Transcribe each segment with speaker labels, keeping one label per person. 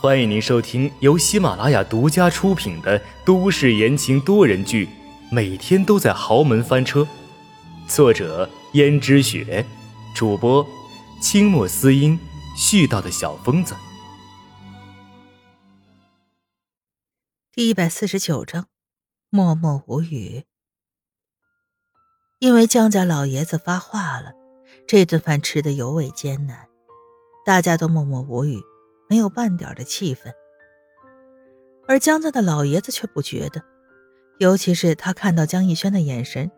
Speaker 1: 欢迎您收听由喜马拉雅独家出品的都市言情多人剧《每天都在豪门翻车》，作者：胭脂雪，主播：清墨思音，絮叨的小疯子。
Speaker 2: 第一百四十九章，默默无语。因为江家老爷子发话了，这顿饭吃的尤为艰难，大家都默默无语。没有半点的气氛，而江家的老爷子却不觉得，尤其是他看到江逸轩的眼神，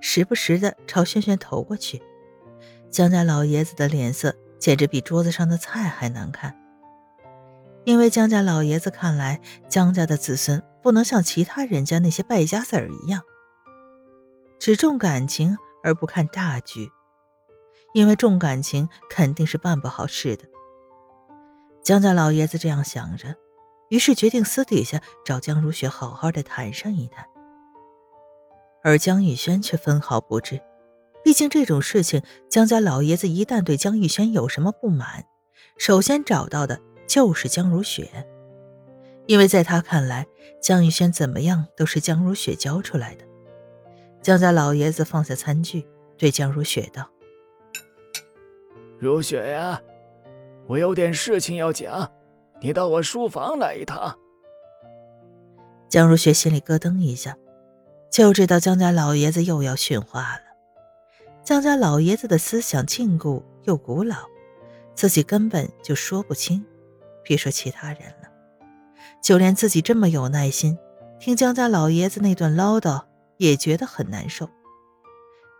Speaker 2: 时不时的朝轩轩投过去，江家老爷子的脸色简直比桌子上的菜还难看。因为江家老爷子看来，江家的子孙不能像其他人家那些败家子儿一样，只重感情而不看大局，因为重感情肯定是办不好事的。江家老爷子这样想着，于是决定私底下找江如雪好好的谈上一谈。而江玉轩却分毫不知，毕竟这种事情，江家老爷子一旦对江玉轩有什么不满，首先找到的就是江如雪，因为在他看来，江玉轩怎么样都是江如雪教出来的。江家老爷子放下餐具，对江如雪道：“
Speaker 3: 如雪呀。”我有点事情要讲，你到我书房来一趟。
Speaker 2: 江如雪心里咯噔一下，就知道江家老爷子又要训话了。江家老爷子的思想禁锢又古老，自己根本就说不清，别说其他人了，就连自己这么有耐心听江家老爷子那段唠叨，也觉得很难受。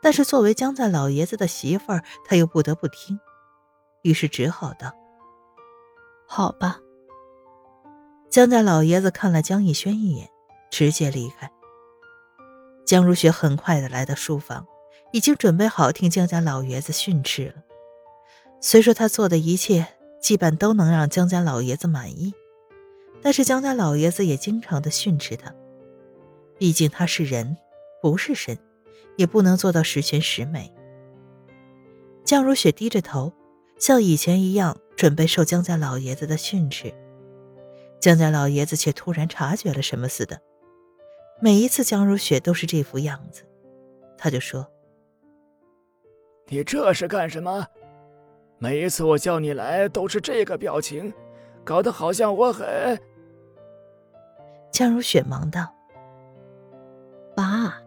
Speaker 2: 但是作为江家老爷子的媳妇儿，他又不得不听。于是只好道：“
Speaker 4: 好吧。”
Speaker 2: 江家老爷子看了江逸轩一眼，直接离开。江如雪很快的来到书房，已经准备好听江家老爷子训斥了。虽说他做的一切基本都能让江家老爷子满意，但是江家老爷子也经常的训斥他，毕竟他是人，不是神，也不能做到十全十美。江如雪低着头。像以前一样准备受江家老爷子的训斥，江家老爷子却突然察觉了什么似的。每一次江如雪都是这副样子，他就说：“
Speaker 3: 你这是干什么？每一次我叫你来都是这个表情，搞得好像我很……”
Speaker 2: 江如雪忙道：“
Speaker 4: 爸，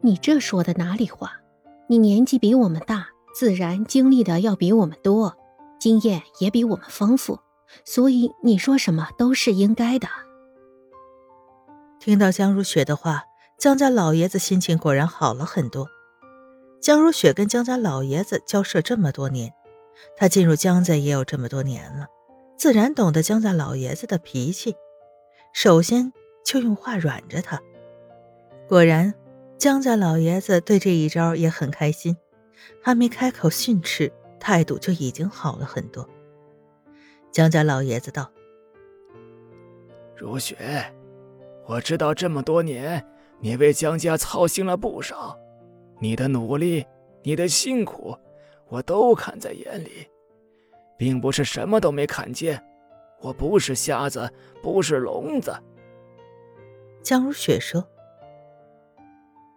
Speaker 4: 你这说的哪里话？你年纪比我们大。”自然经历的要比我们多，经验也比我们丰富，所以你说什么都是应该的。
Speaker 2: 听到江如雪的话，江家老爷子心情果然好了很多。江如雪跟江家老爷子交涉这么多年，他进入江家也有这么多年了，自然懂得江家老爷子的脾气，首先就用话软着他。果然，江家老爷子对这一招也很开心。还没开口训斥，态度就已经好了很多。江家老爷子道：“
Speaker 3: 如雪，我知道这么多年你为江家操心了不少，你的努力，你的辛苦，我都看在眼里，并不是什么都没看见。我不是瞎子，不是聋子。”
Speaker 2: 江如雪说：“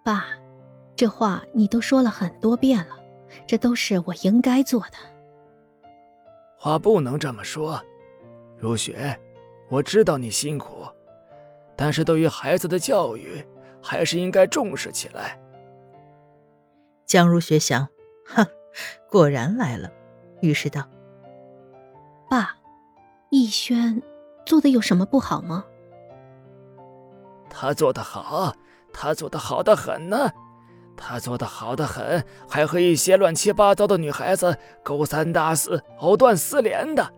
Speaker 4: 爸。”这话你都说了很多遍了，这都是我应该做的。
Speaker 3: 话不能这么说，如雪，我知道你辛苦，但是对于孩子的教育，还是应该重视起来。
Speaker 2: 江如雪想，哼，果然来了，于是道：“
Speaker 4: 爸，逸轩做的有什么不好吗？”
Speaker 3: 他做的好，他做的好的很呢。他做的好的很，还和一些乱七八糟的女孩子勾三搭四、藕断丝连的。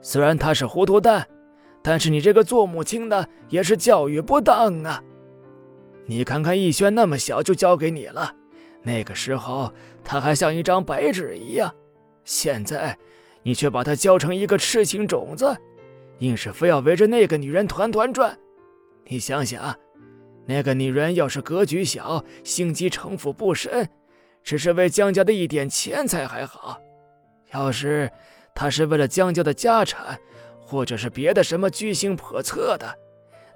Speaker 3: 虽然他是糊涂蛋，但是你这个做母亲的也是教育不当啊！你看看逸轩那么小就交给你了，那个时候他还像一张白纸一样，现在你却把他教成一个痴情种子，硬是非要围着那个女人团团转。你想想。那个女人要是格局小，心机城府不深，只是为江家的一点钱财还好；要是她是为了江家的家产，或者是别的什么居心叵测的，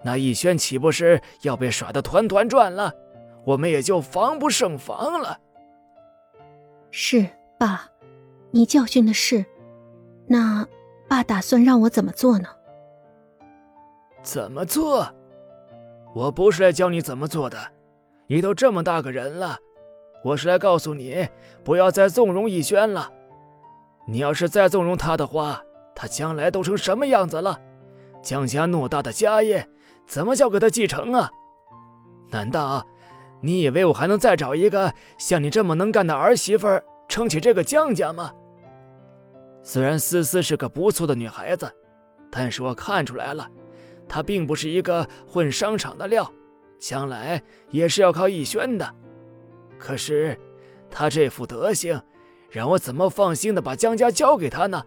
Speaker 3: 那逸轩岂不是要被耍得团团转了？我们也就防不胜防了。
Speaker 4: 是爸，你教训的是，那爸打算让我怎么做呢？
Speaker 3: 怎么做？我不是来教你怎么做的，你都这么大个人了，我是来告诉你，不要再纵容逸轩了。你要是再纵容他的话，他将来都成什么样子了？江家偌大的家业，怎么交给他继承啊？难道你以为我还能再找一个像你这么能干的儿媳妇撑起这个江家吗？虽然思思是个不错的女孩子，但是我看出来了。他并不是一个混商场的料，将来也是要靠逸轩的。可是，他这副德行，让我怎么放心的把江家交给他呢？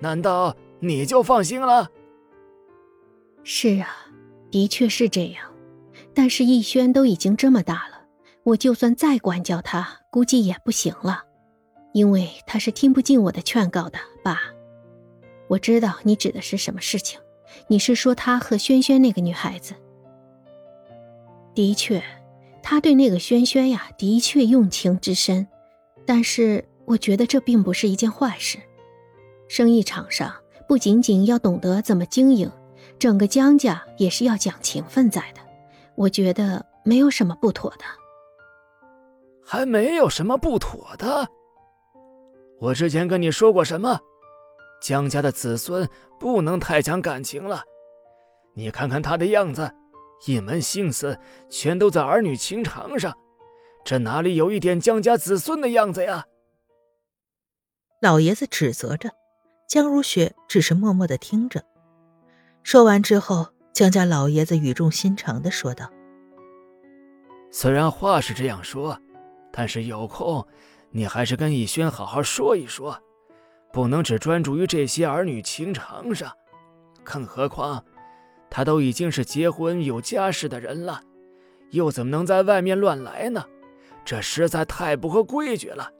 Speaker 3: 难道你就放心了？
Speaker 4: 是啊，的确是这样。但是逸轩都已经这么大了，我就算再管教他，估计也不行了，因为他是听不进我的劝告的。爸，我知道你指的是什么事情。你是说他和萱萱那个女孩子？的确，他对那个萱萱呀，的确用情之深。但是我觉得这并不是一件坏事。生意场上不仅仅要懂得怎么经营，整个江家也是要讲情分在的。我觉得没有什么不妥的。
Speaker 3: 还没有什么不妥的？我之前跟你说过什么？江家的子孙不能太讲感情了，你看看他的样子，一门心思全都在儿女情长上，这哪里有一点江家子孙的样子呀？
Speaker 2: 老爷子指责着，江如雪只是默默的听着。说完之后，江家老爷子语重心长的说道：“
Speaker 3: 虽然话是这样说，但是有空，你还是跟逸轩好好说一说。”不能只专注于这些儿女情长上，更何况，他都已经是结婚有家室的人了，又怎么能在外面乱来呢？这实在太不合规矩了。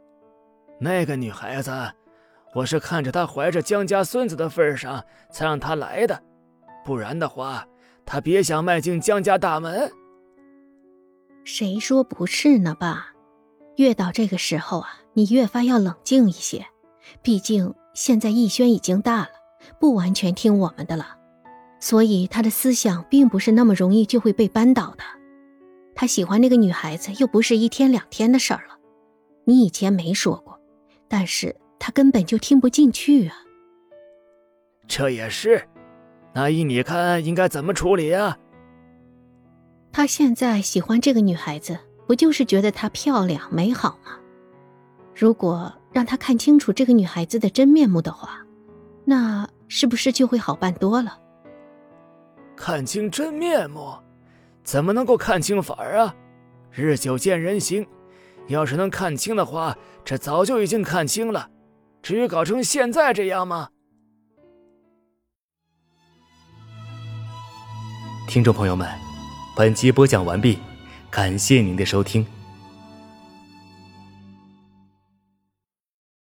Speaker 3: 那个女孩子，我是看着她怀着江家孙子的份上才让她来的，不然的话，她别想迈进江家大门。
Speaker 4: 谁说不是呢，爸？越到这个时候啊，你越发要冷静一些。毕竟现在逸轩已经大了，不完全听我们的了，所以他的思想并不是那么容易就会被扳倒的。他喜欢那个女孩子又不是一天两天的事儿了，你以前没说过，但是他根本就听不进去啊。
Speaker 3: 这也是，那依你看应该怎么处理啊？
Speaker 4: 他现在喜欢这个女孩子，不就是觉得她漂亮美好吗？如果……让他看清楚这个女孩子的真面目的话，那是不是就会好办多了？
Speaker 3: 看清真面目，怎么能够看清法儿啊？日久见人心，要是能看清的话，这早就已经看清了。至于搞成现在这样吗？
Speaker 1: 听众朋友们，本集播讲完毕，感谢您的收听。